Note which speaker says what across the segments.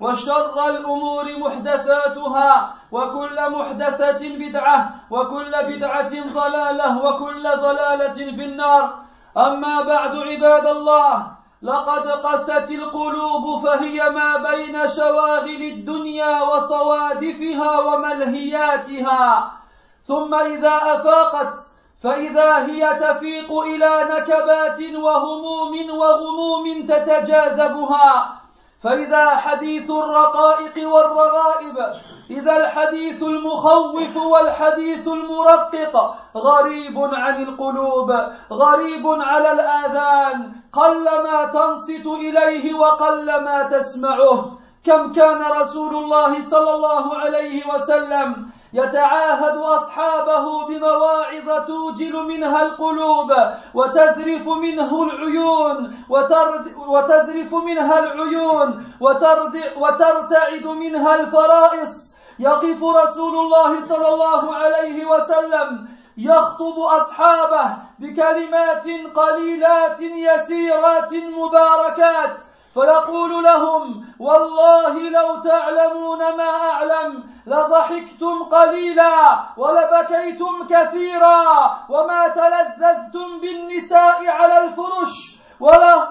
Speaker 1: وشر الأمور محدثاتها وكل محدثة بدعة وكل بدعة ضلالة وكل ضلالة في النار. أما بعد عباد الله لقد قست القلوب فهي ما بين شواغل الدنيا وصوادفها وملهياتها. ثم إذا أفاقت فإذا هي تفيق إلى نكبات وهموم وغموم تتجاذبها. فإذا حديث الرقائق والرغائب إذا الحديث المخوف والحديث المرقق غريب عن القلوب غريب على الآذان قلما تنصت إليه وقلما تسمعه. كم كان رسول الله صلى الله عليه وسلم يتعاهد أصحابه بمواعظ توجل منها القلوب وتذرف منه العيون وتذرف منها العيون وترتعد منها الفرائص. يقف رسول الله صلى الله عليه وسلم يخطب أصحابه بكلمات قليلات يسيرات مباركات. فيقول لهم والله لو تعلمون ما أعلم لضحكتم قليلا ولبكيتم كثيرا وما تلذذتم بالنساء على الفرش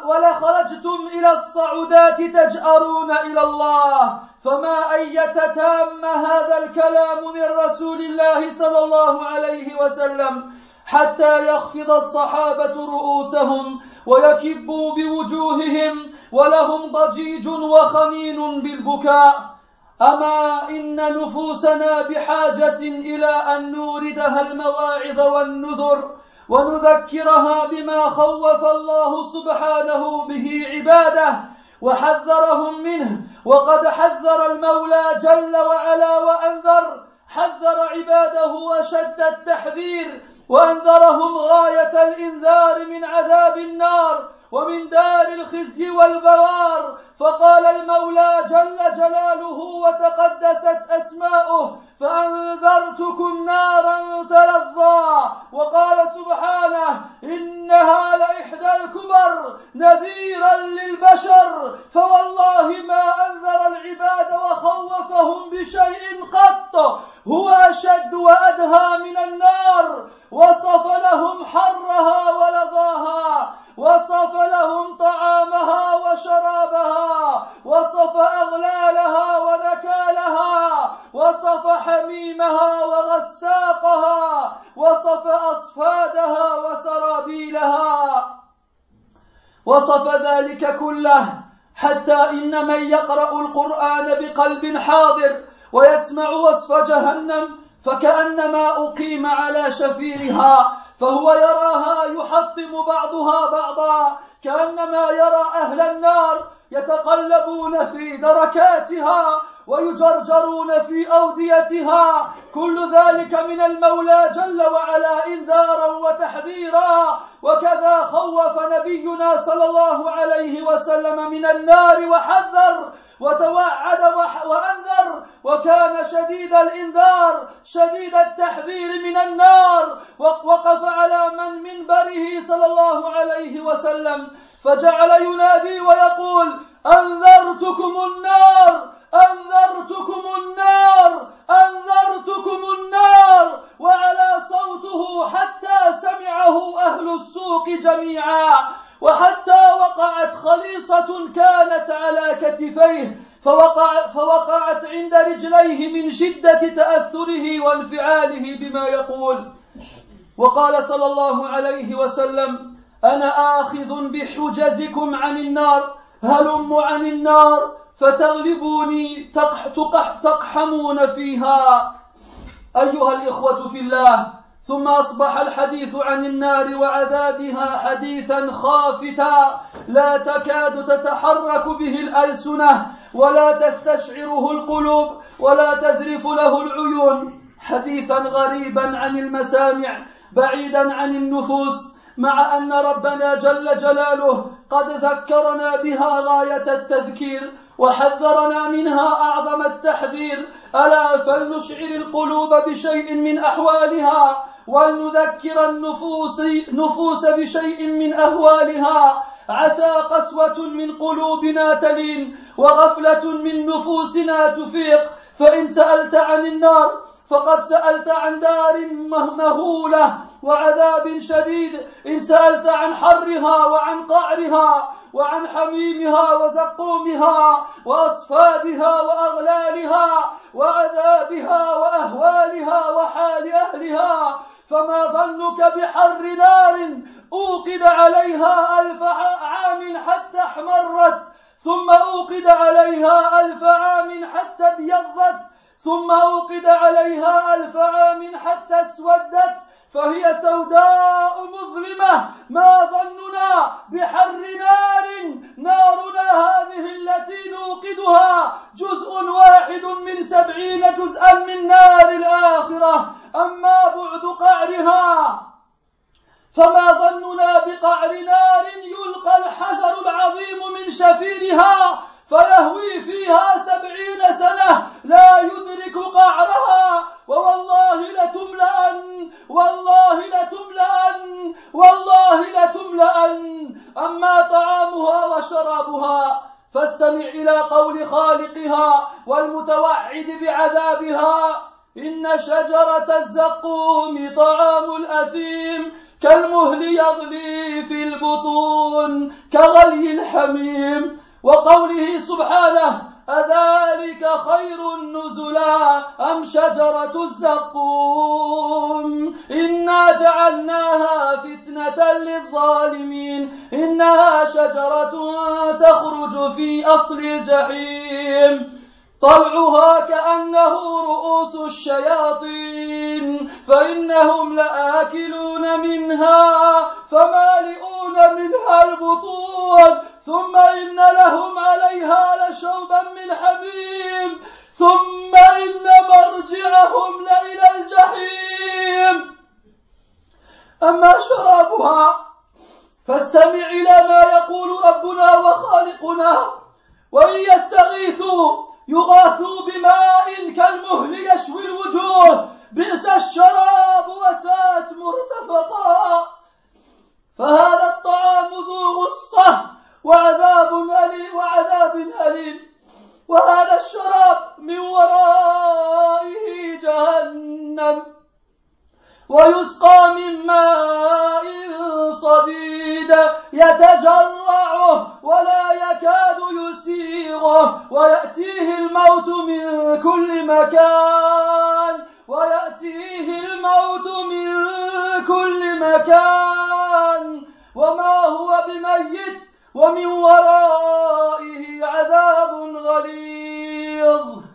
Speaker 1: ولخرجتم إلى الصعودات تجأرون إلى الله. فما أية تام هذا الكلام من رسول الله صلى الله عليه وسلم حتى يخفض الصحابة رؤوسهم ويكبوا بوجوههم ولهم ضجيج وخمين بالبكاء. أما إن نفوسنا بحاجة إلى أن نوردها المواعظ والنذر ونذكرها بما خوف الله سبحانه به عباده وحذرهم منه وقد حذر المولى جل وعلا وأنذر حذر عباده أشد التحذير وأنذرهم غاية الإنذار من عذاب النار. ومن دار الخزي والبوار فقال المولى جل جلاله وتقدست أسماؤه فأنذرتكم نارا تلظى وقال سبحانه إنها لإحدى الكبر نذيرا للبشر فوالله ما أنذر العباد وخوفهم بشيء قط هو أشد وأدهى من النار وصف لهم حرها ولظاها. وصف لهم طعامها وشرابها وصف أغلالها ونكالها وصف حميمها وغساقها وصف أصفادها وسرابيلها. وصف ذلك كله حتى إن من يقرأ القرآن بقلب حاضر ويسمع وصف جهنم فكأنما أقيم على شفيرها. فهو يراها يحطم بعضها بعضا كأنما يرى أهل النار يتقلبون في دركاتها ويجرجرون في أوديتها. كل ذلك من المولى جل وعلا إنذارا وتحذيرا. وكذا خوف نبينا صلى الله عليه وسلم من النار وحذر وتوعد وأنذر وكان شديد الإنذار شديد التحذير من النار وقف على من منبره صلى الله عليه وسلم فجعل ينادي ويقول أنذرتكم النار أنذرتكم النار أنذرتكم النار وعلى صوته حتى سمعه أهل السوق جميعا. وحتى وقعت خليصة كانت على كتفيه فوقع فوقعت عند رجليه من شدة تأثره وانفعاله بما يقول. وقال صلى الله عليه وسلم أنا آخذ بحجزكم عن النار هلم عن النار فتغلبوني تقحمون فيها. أيها الإخوة في الله ثم أصبح الحديث عن النار وعذابها حديثا خافتا. لا تكاد تتحرك به الألسنة ولا تستشعره القلوب ولا تذرف له العيون. حديثا غريبا عن المسامع بعيدا عن النفوس مع أن ربنا جل جلاله قد ذكرنا بها غاية التذكير وحذرنا منها أعظم التحذير. ألا فلنشعر القلوب بشيء من احوالها ولنذكر النفوس نفوس بشيء من أهوالها. عسى قسوة من قلوبنا تلين وغفلة من نفوسنا تفيق. فإن سألت عن النار فقد سألت عن دار مهولة وعذاب شديد. إن سألت عن حرها وعن قعرها وعن حميمها وزقومها وأصفادها وأغلالها وعذابها وأهوالها وحال أهلها فما ظنك بحر نار أوقد عليها ألف عام حتى احمرت ثم أوقد عليها ألف عام حتى ابيضت ثم أوقد عليها ألف عام حتى اسودت. فهي سوداء مظلمة. ما ظننا بحر نار. نارنا هذه التي نوقدها جزء واحد من سبعين جزءا من نار الآخرة. أما بعد قعرها فما ظننا بقعر نار. يلقى الحجر العظيم من شفيرها فيهوي فيها سبعين سنة. لا يدرك قعرها. ووالله لتملأن والله لتملأن والله لتملأن. أما طعامها وشرابها فاستمع إلى قول خالقها والمتوعد بعذابها. إن شجرة الزقوم طعام الأثيم كالمهل يغلي في البطون كغلي الحميم. وقوله سبحانه أذلك خير نزلا أم شجرة الزقوم؟ إنا جعلناها فتنة للظالمين. إنها شجرة تخرج في أصل الجحيم. طلعها كأنه رؤوس الشياطين. فإنهم لآكلون منها. فمالئون منها البطون. ثم إن لهم عليها لشوبا من حميم. ثم إن مرجعهم لإلى الجحيم. أما شرابها فاستمع إلى ما يقول ربنا وخالقنا وإن يستغيثوا يغاثوا بماء كالمهل يشوي الوجوه. بئس الشراب وسات مرتفقا. فهذا الطعام ذو غصة. وعذاب أليم وعذاب أليم. وهذا الشراب من ورائه جهنم. ويسقى من ماء صديد يتجرعه ولا يكاد يسيغه. ويأتيه الموت من كل مكان. ويأتيه الموت من كل مكان. وما هو بميت ومن ورائه عذاب غليظ.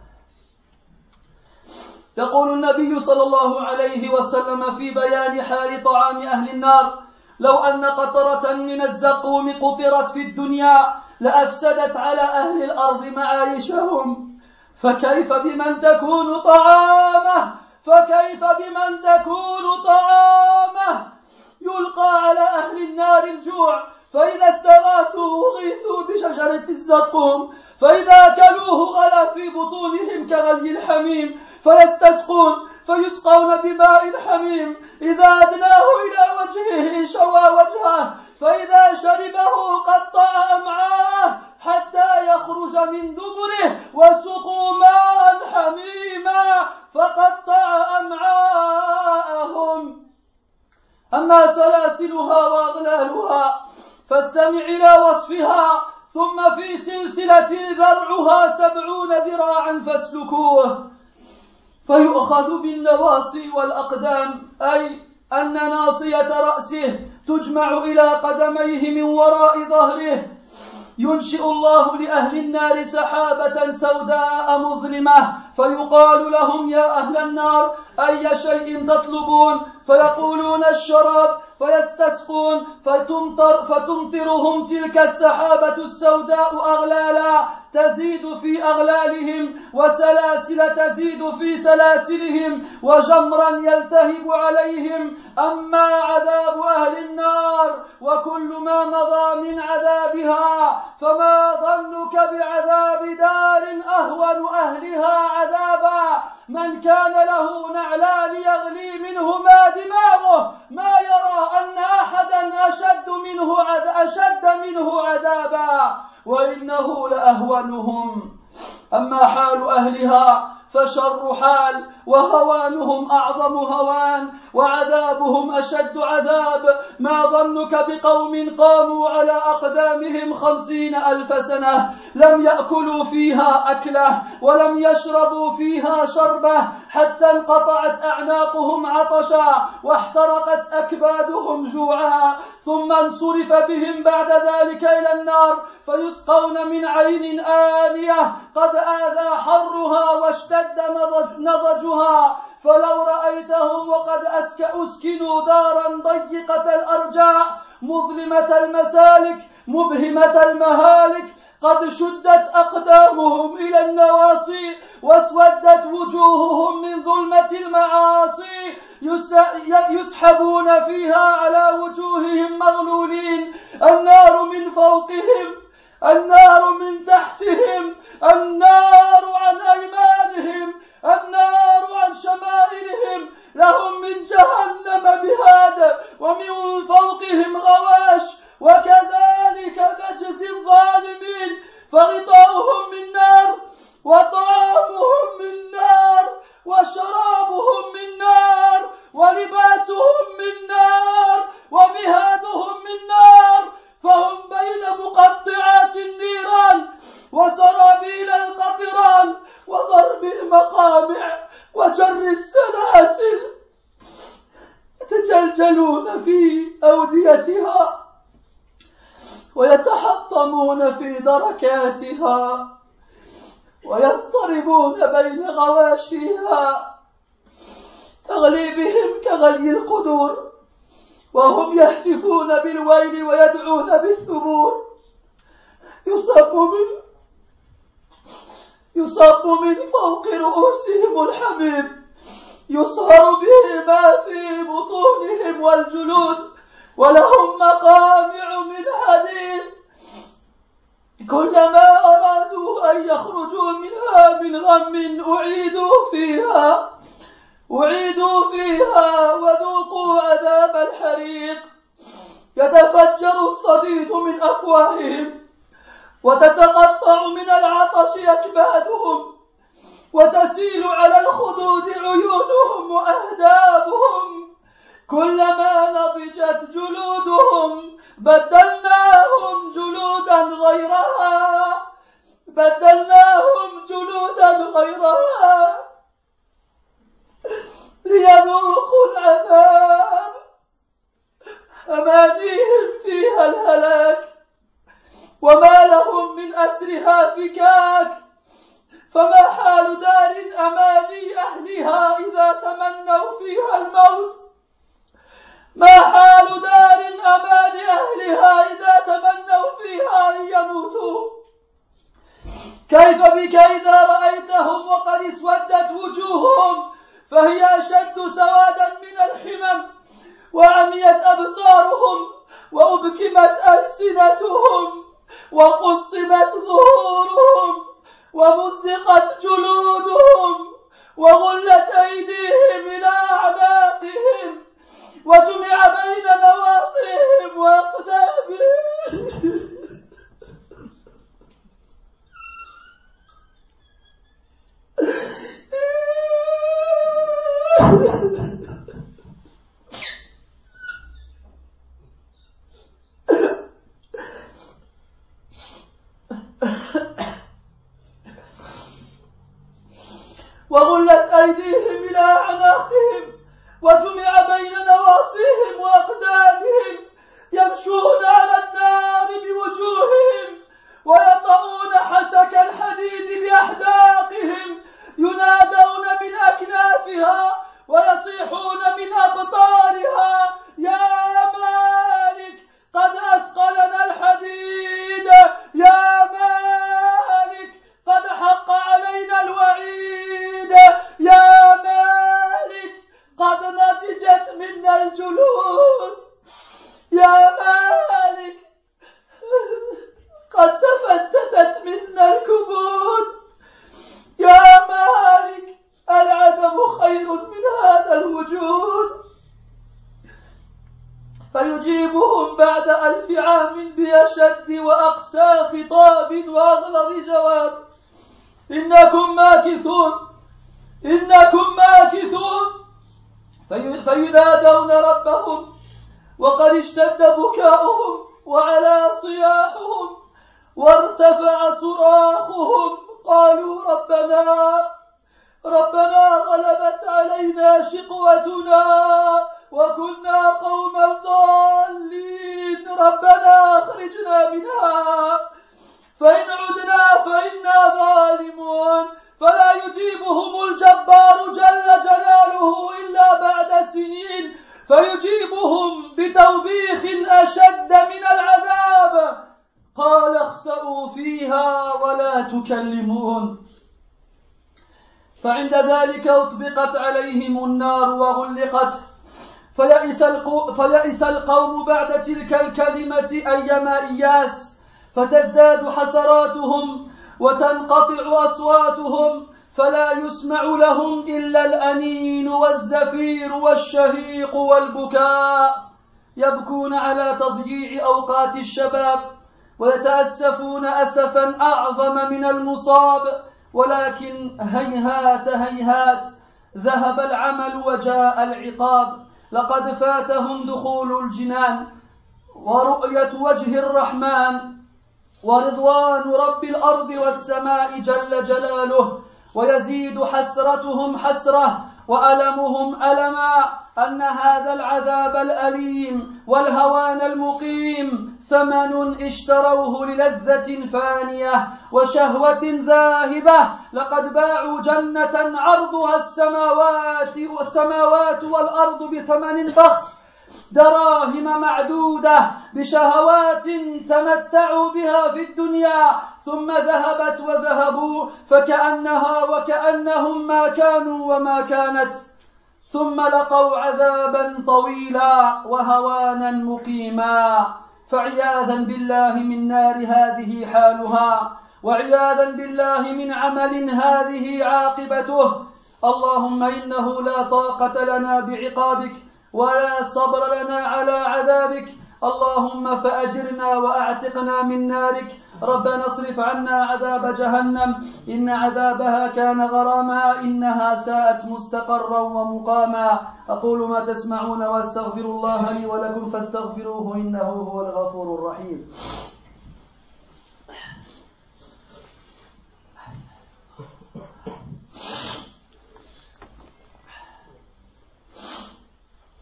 Speaker 1: يقول النبي صلى الله عليه وسلم في بيان حال طعام أهل النار لو أن قطرة من الزقوم قطرت في الدنيا لأفسدت على أهل الأرض معايشهم. فكيف بمن تكون طعامه؟ فكيف بمن تكون طعامه؟ يلقى على أهل النار الجوع. فإذا استغاثوا أغيثوا بشجرة الزقوم فإذا أكلوه غلا في بطونهم كغلي الحميم فيستسقون فيسقون بماء حميم. إذا أدناه إلى وجهه شوى وجهه فإذا شربه قطع أمعاه حتى يخرج من دبره وسقوا ماء حميما فقطع أمعاءهم. أما سلاسلها وأغلالها فاستمع إلى وصفها ثم في سلسلة ذرعها سبعون ذراعا فاسلكوه. فيؤخذ بالنواصي والأقدام أي أن ناصية رأسه تجمع إلى قدميه من وراء ظهره. ينشئ الله لأهل النار سحابة سوداء مظلمة فيقال لهم يا أهل النار أي شيء تطلبون؟ فيقولون الشراب فيستسقون فتمطر فتمطرهم تلك السحابة السوداء أغلالا. تزيد في أغلالهم وسلاسل تزيد في سلاسلهم وجمرا يلتهب عليهم. أما عذاب أهل النار وكل ما مضى من عذابها فما ظنك بعذاب دار أهون أهلها عذابا. من كان له نعلان يغلي منهما دماغه. ما يرى أن أحدا أشد منه أشد منه عذابا. وإنه لأهونهم. أما حال أهلها فشر حال وهوانهم أعظم هوان وعذابهم أشد عذاب. ما ظنك بقوم قاموا على أقدامهم خمسين ألف سنة. لم يأكلوا فيها أكلة ولم يشربوا فيها شربة حتى انقطعت أعناقهم عطشا واحترقت أكبادهم جوعا. ثم انصرف بهم بعد ذلك إلى النار فيسقون من عين آنية قد آذى حرها واشتد نضجها فلو رأيتهم وقد أسكنوا دارا ضيقة الأرجاء مظلمة المسالك مبهمة المهالك قد شدت أقدامهم إلى النواصي واسودت وجوههم من ظلمة المعاصي يسحبون فيها على وجوههم مغلولين النار من فوقهم النار من تحتهم النار عن أيمانهم. النار عن شمائلهم لهم من جهنم بهاد ومن فوقهم غواش وكذلك نجزي الظالمين. فغطاؤهم من نار وطعامهم من نار وشرابهم من نار ولباسهم من نار ومهادهم من نار. فهم بين مقطعات النيران وسرابيل القطران. وضرب المقامع وجر السلاسل يتجلجلون في أوديتها ويتحطمون في دركاتها ويضطربون بين غواشيها تغلي بهم كغلي القدور وهم يهتفون بالويل ويدعون بالثبور يصب من يصب من فوق رؤوسهم الحميم يصهر به ما في بطونهم والجلود ولهم مقامع من حديد. كلما أرادوا أن يخرجوا منها من غم أعيدوا فيها أعيدوا فيها وذوقوا عذاب الحريق. يتفجر الصديد من أفواههم وتتقطع من العطش أكبادهم وتسيل على الخدود عيونهم وأهدابهم. كلما نضجت جلودهم بدلناهم جلودا غيرها. بدلناهم جلودا غيرها. ليذوقوا العذاب. أمانيهم فيها الهلاك. وما لهم من أسرها فكاك. فما حال دار أماني أهلها إذا تمنوا فيها الموت؟ ما حال دار أمان أهلها إذا تمنوا فيها أن يموتوا؟ كيف بك إذا رأيتهم وقد اسودت وجوههم؟ فهي أشد سوادا من الحمم وعميت أبصارهم وأبكمت ألسنتهم. وقصبت ظهورهم ومزقت جلودهم وغلت أيديهم إلى أعناقهم وجمع بين نواصيهم وأقدامهم. فيجيبهم بتوبيخ أشد من العذاب. قال اخسأوا فيها ولا تكلمون. فعند ذلك أطبقت عليهم النار وغلقت. فيئس, فيئس القوم بعد تلك الكلمة أيما إياس. فتزداد حسراتهم وتنقطع أصواتهم. فلا يسمع لهم إلا الأنين والزفير والشهيق والبكاء يبكون على تضييع أوقات الشباب ويتأسفون أسفا أعظم من المصاب ولكن هيهات هيهات ذهب العمل وجاء العقاب. لقد فاتهم دخول الجنان ورؤية وجه الرحمن ورضوان رب الأرض والسماء جل جلاله. ويزيد حسرتهم حسرة وألمهم ألما أن هذا العذاب الأليم والهوان المقيم ثمن اشتروه للذة فانية وشهوة ذاهبة لقد باعوا جنة عرضها السماوات والسماوات والأرض بثمن بخس دراهم معدودة بشهوات تمتعوا بها في الدنيا ثم ذهبت وذهبوا فكأنها وكأنهم ما كانوا وما كانت. ثم لقوا عذابا طويلا وهوانا مقيما. فعياذا بالله من نار هذه حالها وعياذا بالله من عمل هذه عاقبته. اللهم إنه لا طاقة لنا بعقابك ولا صبر لنا على عذابك. اللهم فأجرنا وأعتقنا من نارك. ربنا اصرف عنا عذاب جهنم. إن عذابها كان غراما. إنها ساءت مستقرا ومقاما. أقول ما تسمعون وأستغفر الله لي ولكم فاستغفروه إنه هو الغفور الرحيم.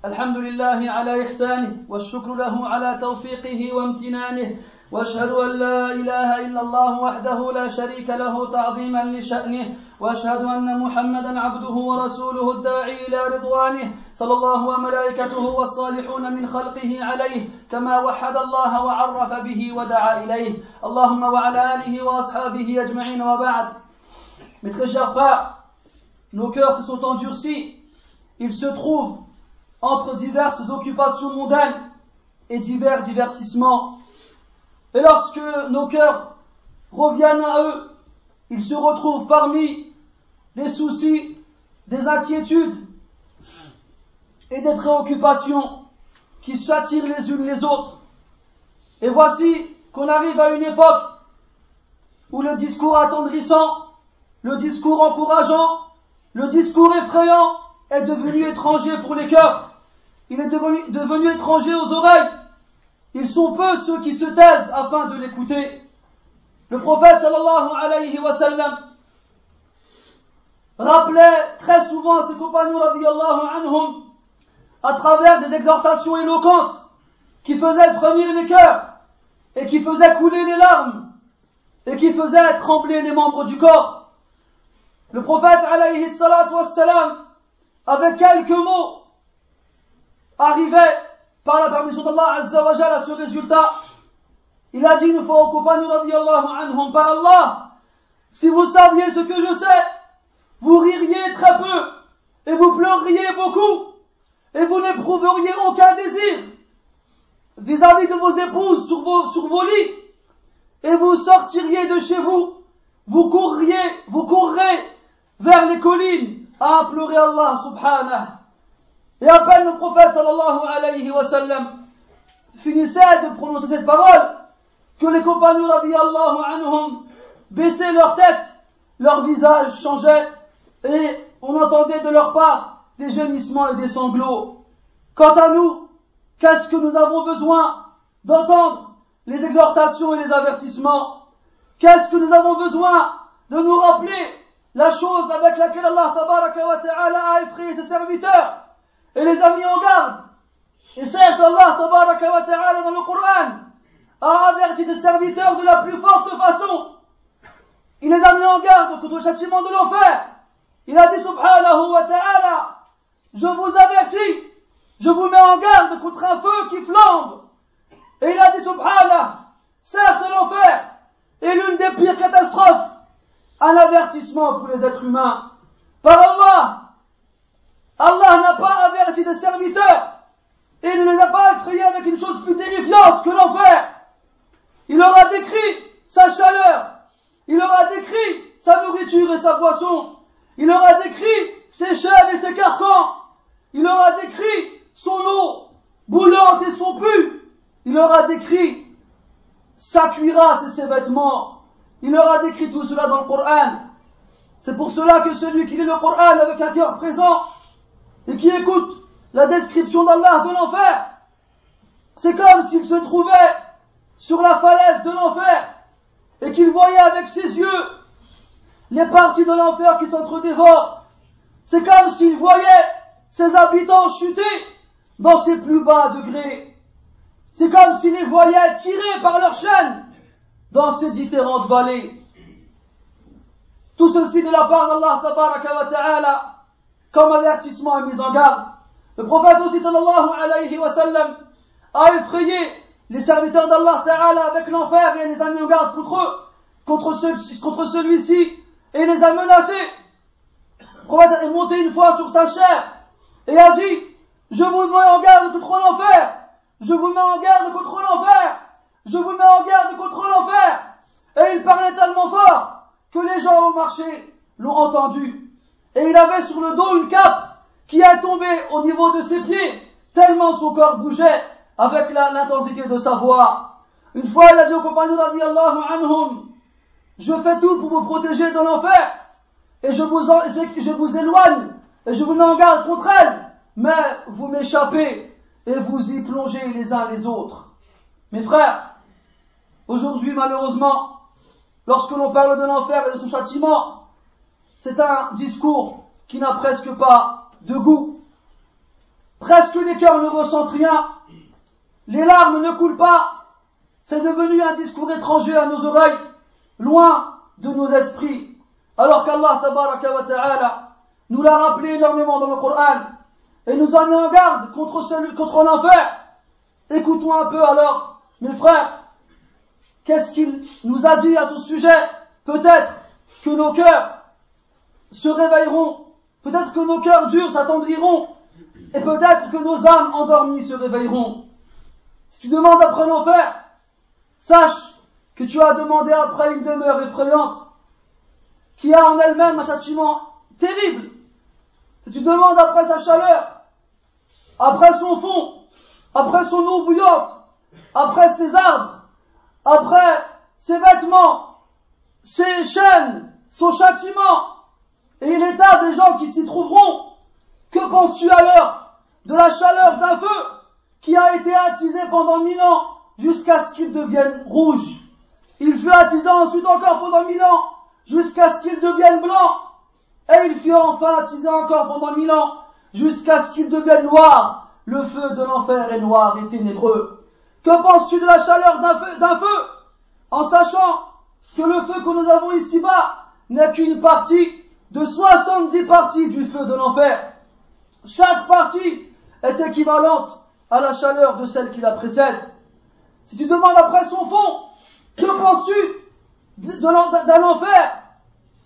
Speaker 1: الحمد لله على إحسانه والشكر له على توفيقه وامتنانه وأشهد أن لا إله إلا الله وحده لا شريك له تعظيما لشأنه وأشهد أن محمدا عبده ورسوله الداعي إلى رضوانه صلى الله وملائكته والصالحون من خلقه عليه كما وحد الله وعرف به ودعا إليه اللهم وعلى آله وأصحابه أجمعين وبعد Mes très chers frères, nos cœurs se sont endurcis. Se entre diverses occupations mondaines et divers divertissements. Et lorsque nos cœurs reviennent à eux, ils se retrouvent parmi des soucis, des inquiétudes et des préoccupations qui s'attirent les unes les autres. Et voici qu'on arrive à une époque où le discours attendrissant, le discours encourageant, le discours effrayant est devenu étranger pour les cœurs. Il est devenu, étranger aux oreilles. Ils sont peu ceux qui se taisent afin de l'écouter. Le prophète sallallahu alayhi wa sallam rappelait très souvent à ses compagnons radiallahu anhum à travers des exhortations éloquentes qui faisaient frémir les cœurs et qui faisaient couler les larmes et qui faisaient trembler les membres du corps. Le prophète alayhi salatu wassalam avec quelques mots arrivait par la permission d'Allah Azzawajal à ce résultat. Il a dit une fois aux compagnons anhum, par Allah, si vous saviez ce que je sais, vous ririez très peu et vous pleuriez beaucoup. et vous n'éprouveriez aucun désir vis-à-vis de vos épouses sur vos, sur vos lits, et vous sortiriez de chez vous, vous courriez, vous courrez vers les collines à implorer Allah subhanahu. Et à peine le prophète sallallahu alayhi wa sallam finissait de prononcer cette parole, que les compagnons radiallahu anhum baissaient leur tête, leur visage changeait, et on entendait de leur part des gémissements et des sanglots. Quant à nous, qu'est-ce que nous avons besoin d'entendre les exhortations et les avertissements? Qu'est-ce que nous avons besoin de nous rappeler la chose avec laquelle Allah ta'ala a effrayé ses serviteurs? Et les a mis en garde Et certes, Allah ta'ala dans le Coran a averti ses serviteurs de la plus forte façon. Il les a mis en garde contre le châtiment de l'enfer. Il a dit subhanahu wa ta'ala, je vous avertis, je vous mets en garde contre un feu qui flambe. Et il a dit subhanahu, certes l'enfer est l'une des pires catastrophes, un avertissement pour les êtres humains. Par Allah, Allah n'a pas averti ses serviteurs et il ne les a pas effrayés avec une chose plus terrifiante que l'enfer. Il leur a décrit sa chaleur, il leur a décrit sa nourriture et sa boisson, il leur a décrit ses chaînes et ses carcans. Il leur a décrit son eau boulante et son pu. Il leur a décrit sa cuirasse et ses vêtements. Il leur a décrit tout cela dans le Coran. C'est pour cela que celui qui lit le Coran avec un cœur présent et qui écoute la description d'Allah de l'enfer, c'est comme s'il se trouvait sur la falaise de l'enfer et qu'il voyait avec ses yeux les parties de l'enfer qui s'entredévorent. C'est comme s'il voyait ses habitants chuter dans ses plus bas degrés. C'est comme s'il les voyait tirer par leurs chaînes dans ces différentes vallées. Tout ceci de la part d'Allah ta'ala comme avertissement et mise en garde. Le prophète aussi sallallahu alayhi wa sallam a effrayé les serviteurs d'Allah ta'ala avec l'enfer et les a mis en garde contre eux, contre, celui-ci et les a menacés. Le prophète est monté une fois sur sa chair et a dit, je vous mets en garde contre l'enfer, je vous mets en garde contre l'enfer, je vous mets en garde contre l'enfer. Et il parlait tellement fort que les gens au marché l'ont entendu. Et il avait sur le dos une cape qui est tombée au niveau de ses pieds, tellement son corps bougeait avec l'intensité de sa voix. Une fois, il a dit aux compagnons, anhum, je fais tout pour vous protéger de l'enfer, et je vous, je vous éloigne, et je vous en garde contre elle, mais vous m'échappez, et vous y plongez les uns les autres. Mes frères, aujourd'hui malheureusement, lorsque l'on parle de l'enfer et de son châtiment, c'est un discours qui n'a presque pas de goût. Presque les cœurs ne ressentent rien, les larmes ne coulent pas, c'est devenu un discours étranger à nos oreilles loin de nos esprits. Alors qu'Allah ta'ala nous l'a rappelé énormément dans le Coran et nous en en garde contre, celui, contre l'enfer. Écoutons un peu alors, mes frères, qu'est-ce qu'il nous a dit à ce sujet? Peut-être que nos cœurs se réveilleront, peut-être que nos cœurs durs s'attendriront, et peut-être que nos âmes endormies se réveilleront. Si tu demandes après l'enfer, sache que tu as demandé après une demeure effrayante, qui a en elle-même un châtiment terrible. Si tu demandes après sa chaleur, après son fond, après son eau bouillante, après ses arbres, après ses vêtements, ses chaînes, son châtiment, et l'état des gens qui s'y trouveront, que penses-tu alors de la chaleur d'un feu qui a été attisé pendant mille ans jusqu'à ce qu'il devienne rouge? Il fut attisé ensuite encore pendant mille ans, jusqu'à ce qu'il devienne blanc. Et il fut enfin attisé encore pendant mille ans, jusqu'à ce qu'il devienne noir. Le feu de l'enfer est noir et ténébreux. Que penses-tu de la chaleur d'un feu, d'un feu En sachant que le feu que nous avons ici-bas n'est qu'une partie de 70 parties du feu de l'enfer. Chaque partie est équivalente à la chaleur de celle qui la précède. Si tu demandes après son fond, que penses-tu d'un enfer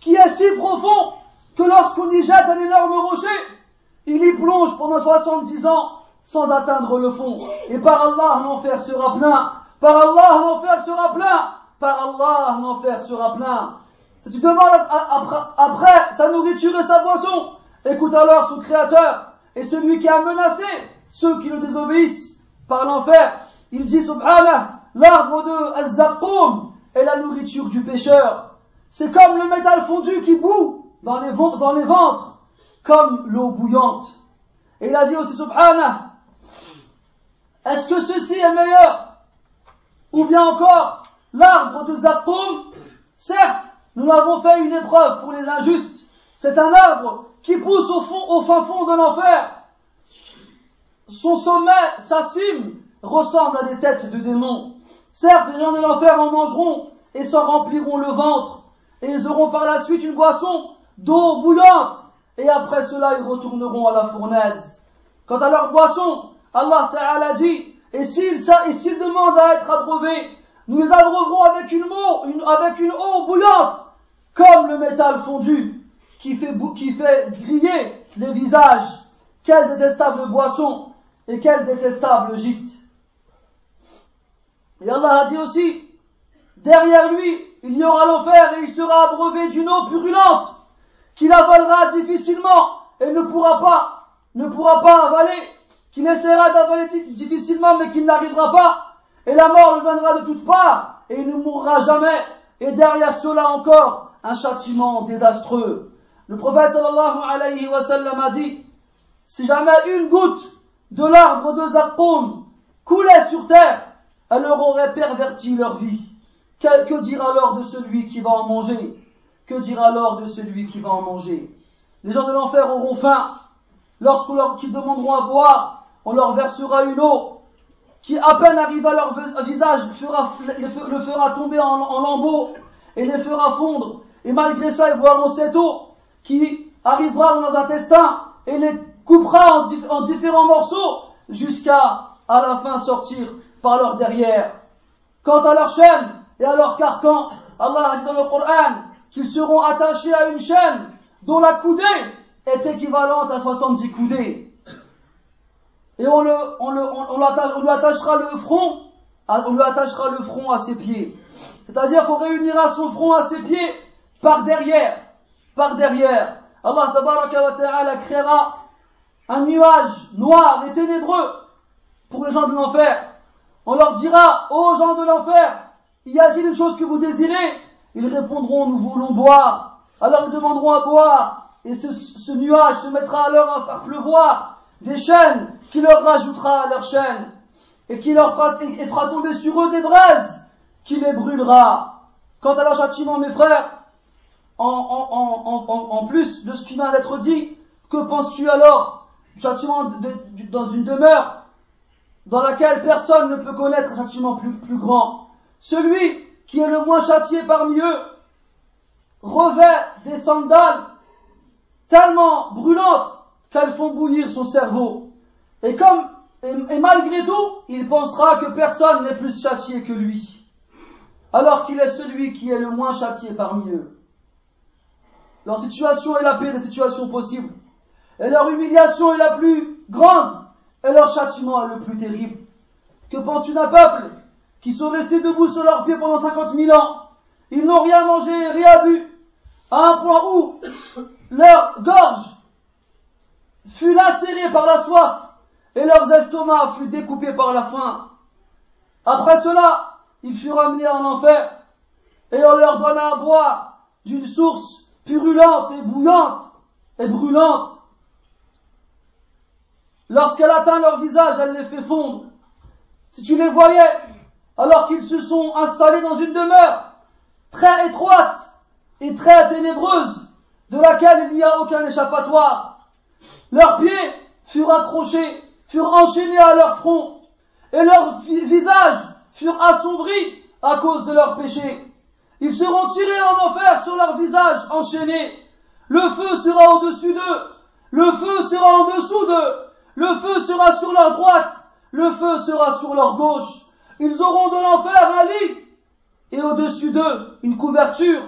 Speaker 1: qui est si profond que lorsqu'on y jette un énorme rocher, il y plonge pendant 70 ans sans atteindre le fond. Et par Allah, l'enfer sera plein. Par Allah, l'enfer sera plein. Par Allah, l'enfer sera plein. Si tu demandes après sa nourriture et sa boisson, écoute alors son créateur et celui qui a menacé ceux qui le désobéissent par l'enfer. Il dit subhanah, l'arbre de Az-Zaqqum est la nourriture du pécheur. C'est comme le métal fondu qui bout dans les, dans les ventres, comme l'eau bouillante. Et il a dit aussi subhanah, est-ce que ceci est meilleur? Ou bien encore, l'arbre de Zaqqum, certes, nous avons fait une épreuve pour les injustes. C'est un arbre qui pousse au fond, au fin fond de l'enfer. Son sommet, sa cime, ressemble à des têtes de démons. Certes, les gens de l'enfer en mangeront et s'en rempliront le ventre, et ils auront par la suite une boisson d'eau bouillante, et après cela ils retourneront à la fournaise. Quant à leur boisson, Allah Ta'ala dit, et s'ils demandent à être abreuvés, nous les abreuverons avec une, eau, avec une eau bouillante, comme le métal fondu, qui fait, griller les visages. Quelle détestable boisson et quel détestable gîte. Et Allah a dit aussi, derrière lui, il y aura l'enfer et il sera abreuvé d'une eau purulente, qu'il avalera difficilement et ne pourra pas, ne pourra pas avaler, qu'il essaiera d'avaler difficilement mais qu'il n'arrivera pas, et la mort lui viendra de toutes parts, et il ne mourra jamais, et derrière cela encore, un châtiment désastreux. Le prophète sallallahu alayhi wa sallam a dit, si jamais une goutte de l'arbre de Zaqqum coulait sur terre, elle leur aurait perverti leur vie. Que, que dira alors de celui qui va en manger? Que dira alors de celui qui va en manger? Les gens de l'enfer auront faim. Lorsqu'ils demanderont à boire, on leur versera une eau qui à peine arrive à leur visage le fera tomber en, lambeaux et les fera fondre. Et malgré ça, ils boiront cette eau qui arrivera dans leurs intestins et les coupera en, différents morceaux jusqu'à à la fin sortir par leur derrière. Quant à leur chaîne et à leur carcan, Allah a dit dans le Coran qu'ils seront attachés à une chaîne dont la coudée est équivalente à 70 coudées. Et on, le, lui attachera le front, on lui attachera le front à ses pieds. C'est-à-dire qu'on réunira son front à ses pieds par derrière, par derrière. Allah créera un nuage noir et ténébreux pour les gens de l'enfer. On leur dira, ô gens de l'enfer, y a-t-il une chose que vous désirez? Ils répondront, nous voulons boire. Alors ils demanderont à boire, et ce, ce nuage se mettra alors à faire pleuvoir des chaînes qui leur rajoutera leur chaîne et qui leur fera, tomber sur eux des braises qui les brûlera. Quant à leur châtiment, mes frères, en, plus de ce qui vient d'être dit, que penses-tu alors du châtiment dans une demeure dans laquelle personne ne peut connaître un châtiment plus grand? Celui qui est le moins châtié parmi eux revêt des sandales tellement brûlantes qu'elles font bouillir son cerveau. Et comme, et, malgré tout, il pensera que personne n'est plus châtié que lui. Alors qu'il est celui qui est le moins châtié parmi eux. Leur situation est la pire des situations possibles. Et leur humiliation est la plus grande. Et leur châtiment est le plus terrible. Que penses-tu d'un peuple qui sont restés debout sur leurs pieds pendant cinquante mille ans? Ils n'ont rien mangé, rien bu. À un point où leur gorge fut lacérée par la soif et leurs estomacs furent découpés par la faim. Après cela, ils furent amenés en enfer et on leur donna à boire d'une source purulente et bouillante et brûlante. Lorsqu'elle atteint leur visage, elle les fait fondre. Si tu les voyais, alors qu'ils se sont installés dans une demeure très étroite et très ténébreuse, de laquelle il n'y a aucun échappatoire, leurs pieds furent accrochés, furent enchaînés à leur front, et leurs visages furent assombris à cause de leurs péchés. Ils seront tirés en enfer sur leurs visages enchaînés. Le feu sera au-dessus d'eux. Le feu sera en dessous d'eux. Le feu sera sur leur droite. Le feu sera sur leur gauche. Ils auront de l'enfer un lit et au-dessus d'eux une couverture.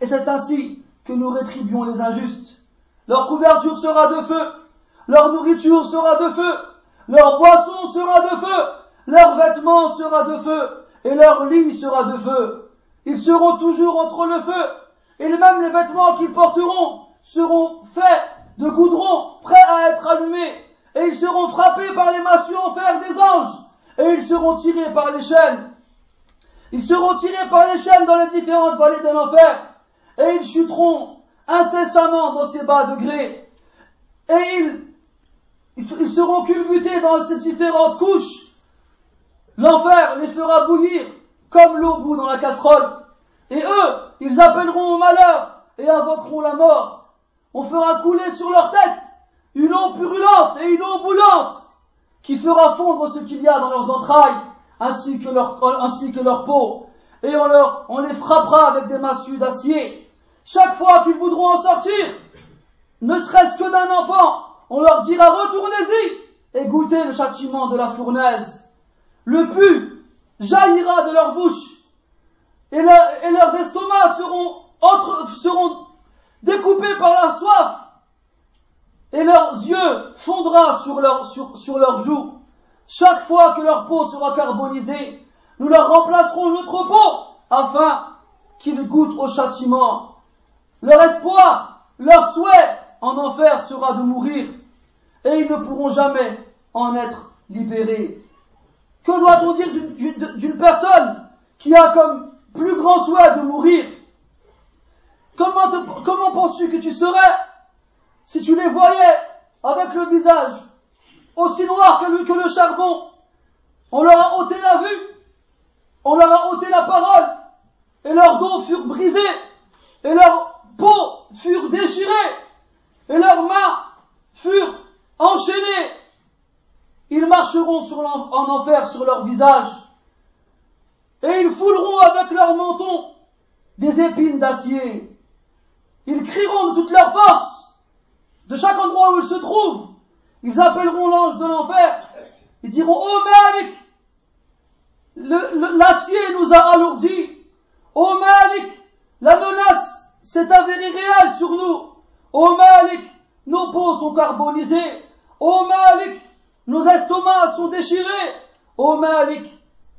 Speaker 1: Et c'est ainsi que nous rétribuons les injustes. Leur couverture sera de feu leur nourriture sera de feu, leur boisson sera de feu, leur vêtement sera de feu, et leur lit sera de feu. Ils seront toujours entre le feu, et même les vêtements qu'ils porteront seront faits de goudron, prêts à être allumés, et ils seront frappés par les massues en fer des anges, et ils seront tirés par les chaînes. Ils seront tirés par les chaînes dans les différentes vallées de l'enfer, et ils chuteront incessamment dans ces bas degrés, et ils, ils seront culbutés dans ces différentes couches. L'enfer les fera bouillir comme l'eau bout dans la casserole, et eux, ils appelleront au malheur et invoqueront la mort. On fera couler sur leur tête une eau purulente et une eau boulante qui fera fondre ce qu'il y a dans leurs entrailles ainsi que leur, ainsi peau. Et on, on les frappera avec des massues d'acier. Chaque fois qu'ils voudront en sortir, ne serait-ce que d'un enfant, on leur dira retournez-y et goûtez le châtiment de la fournaise. Le pu jaillira de leur bouche et, leurs estomacs seront, découpés par la soif et leurs yeux fondra sur, sur leurs joues. Chaque fois que leur peau sera carbonisée, nous leur remplacerons notre peau afin qu'ils goûtent au châtiment. Leur espoir, leur souhait en enfer sera de mourir et ils ne pourront jamais en être libérés. Que doit-on dire d'une personne qui a comme plus grand souhait de mourir? Comment, penses-tu que tu serais si tu les voyais avec le visage aussi noir que le, charbon, on leur a ôté la vue, on leur a ôté la parole, et leurs dos furent brisés, et leurs peaux furent déchirées, et leurs mains furent enchaînées. Sur en, en enfer sur leur visage, et ils fouleront avec leur menton des épines d'acier. Ils crieront de toute leur force, de chaque endroit où ils se trouvent, ils appelleront l'ange de l'enfer. Ils diront, oh Malik, l'acier nous a alourdis. Oh Malik, la menace s'est avérée réelle sur nous. Oh Malik, nos peaux sont carbonisées. Oh Malik, nos estomacs sont déchirés. Oh Malik,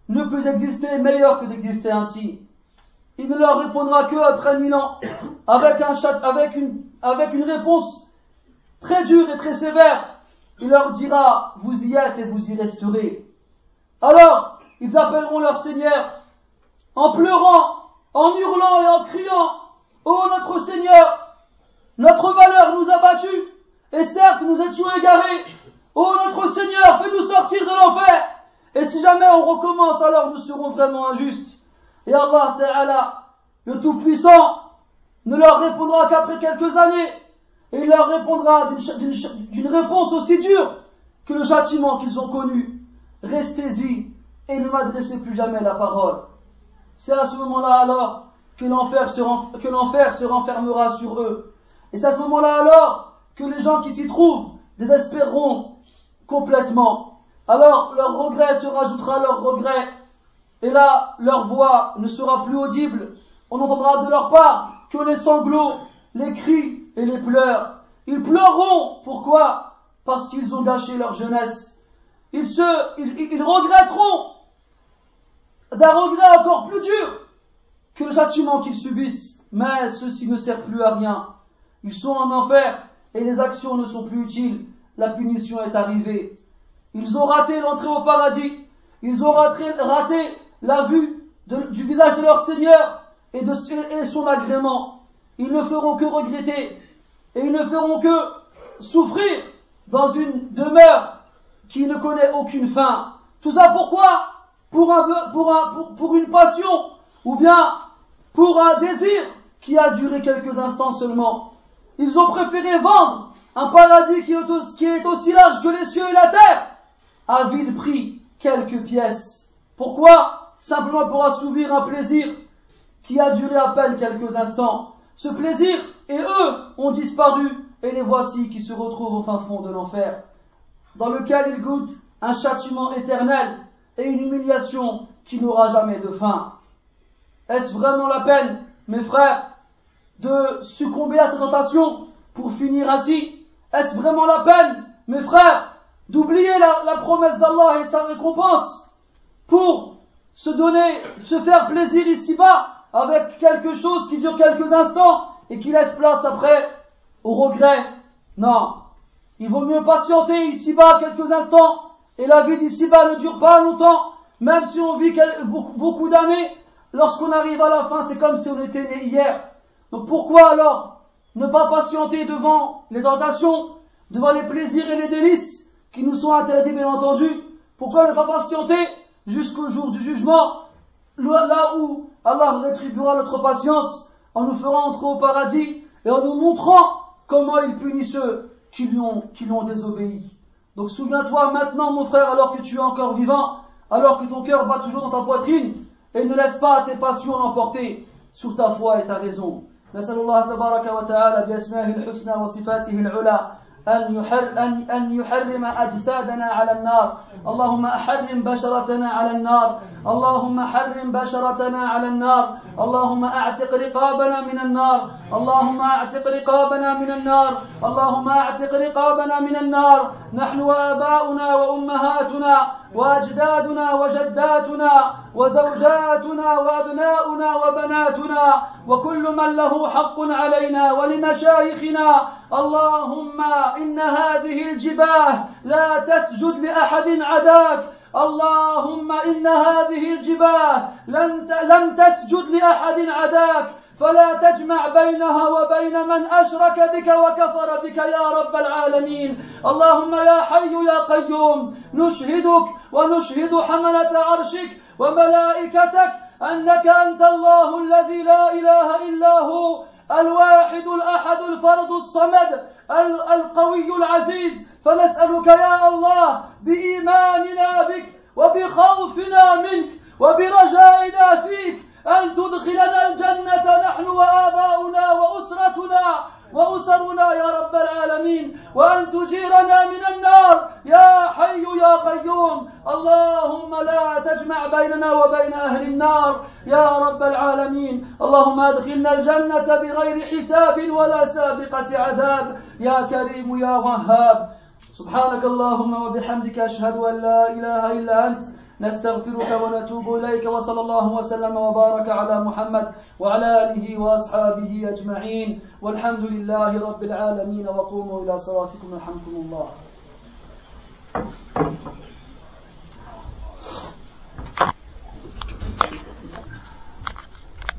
Speaker 1: ne peut exister meilleur que d'exister ainsi. Il ne leur répondra que après mille ans, avec, un avec, une, avec une réponse très dure et très sévère il leur dira, vous y êtes et vous y resterez. Alors, ils appelleront leur Seigneur en pleurant, en hurlant et en criant, Ô notre Seigneur, notre valeur nous a battus, et certes nous étions égarés. Ô notre Seigneur, fais-nous sortir de l'enfer. Et si jamais on recommence, alors nous serons vraiment injustes. Et Allah Ta'ala, le Tout-Puissant, ne leur répondra qu'après quelques années. Et il leur répondra d'une réponse aussi dure que le châtiment qu'ils ont connu. Restez-y et ne m'adressez plus jamais la parole. C'est à ce moment-là alors que l'enfer se, que l'enfer se renfermera sur eux. Et c'est à ce moment-là alors que les gens qui s'y trouvent désespéreront complètement. Alors leur regret se rajoutera à leur regret. Et là, leur voix ne sera plus audible. On n'entendra de leur part que les sanglots, les cris et les pleurs. Ils pleureront. Pourquoi? Parce qu'ils ont gâché leur jeunesse. Ils se, ils, regretteront d'un regret encore plus dur que le châtiment qu'ils subissent. Mais ceci ne sert plus à rien. Ils sont en enfer et les actions ne sont plus utiles. La punition est arrivée. Ils ont raté l'entrée au paradis. Ils ont raté, la vue du visage de leur Seigneur et de son agrément. Ils ne feront que regretter et ils ne feront que souffrir dans une demeure qui ne connaît aucune fin. Tout ça pourquoi? Pour, un, pour, un, pour, une passion ou bien pour un désir qui a duré quelques instants seulement. Ils ont préféré vendre un paradis qui est, aussi, large que les cieux et la terre à vil prix quelques pièces. Pourquoi? Simplement pour assouvir un plaisir qui a duré à peine quelques instants. Ce plaisir et eux ont disparu, et les voici qui se retrouvent au fin fond de l'enfer, dans lequel ils goûtent un châtiment éternel et une humiliation qui n'aura jamais de fin. Est-ce vraiment la peine, mes frères, de succomber à cette tentation pour finir ainsi? Est-ce vraiment la peine mes frères, d'oublier la, promesse d'Allah et sa récompense pour se donner, se faire plaisir ici-bas avec quelque chose qui dure quelques instants et qui laisse place après au regret? Non. Il vaut mieux patienter ici-bas quelques instants et la vie d'ici-bas ne dure pas longtemps, même si on vit beaucoup d'années. Lorsqu'on arrive à la fin, c'est comme si on était né hier. Donc pourquoi alors ne pas patienter devant les tentations, devant les plaisirs et les délices qui nous sont interdits bien entendu Pourquoi ne pas patienter jusqu'au jour du jugement, là où Allah rétribuera notre patience en nous ferant entrer au paradis et en nous montrant comment il punit ceux qui lui désobéi. Donc souviens-toi maintenant, mon frère, alors que tu es encore vivant, alors que ton cœur bat toujours dans ta poitrine, et ne laisse pas tes passions l'emporter sur ta foi et ta raison. نسأل الله تبارك وتعالى بأسمائه الحسنى وصفاته العلى أن, يحر أن, أن يحرم أجسادنا على النار. اللهم أحرم بشرتنا على النار. اللهم حرم بشرتنا على النار. اللهم أعتق رقابنا من النار. اللهم أعتق رقابنا من النار. اللهم أعتق رقابنا من النار. نحن وآباؤنا وأمهاتنا. وأجدادنا وجداتنا وزوجاتنا وأبناؤنا وبناتنا وكل من له حق علينا ولمشايخنا. اللهم إن هذه الجباه لا تسجد لأحد عداك. اللهم إن هذه الجباه لم تسجد لأحد عداك. فلا تجمع بينها وبين من أشرك بك وكفر بك يا رب العالمين. اللهم يا حي يا قيوم نشهدك ونشهد حملة عرشك وملائكتك أنك أنت الله الذي لا إله إلا هو الواحد الأحد الفرد الصمد القوي العزيز. فنسألك يا الله بإيماننا بك وبخوفنا منك وبرجائنا فيك أن تدخلنا الجنة نحن وآباؤنا وأسرتنا وأسرنا يا رب العالمين وأن تجيرنا من النار. يا حي يا قيوم اللهم لا تجمع بيننا وبين أهل النار. يا رب العالمين اللهم أدخلنا الجنة بغير حساب ولا سابقة عذاب. يا كريم يا وهاب سبحانك اللهم وبحمدك أشهد أن لا إله إلا أنت نستغفرك ونتوب إليك وصلى الله وسلم وبارك على محمد وعلى آله وأصحابه أجمعين. والحمد لله رب العالمين وقوموا إلى صلاتكم يرحمكم الله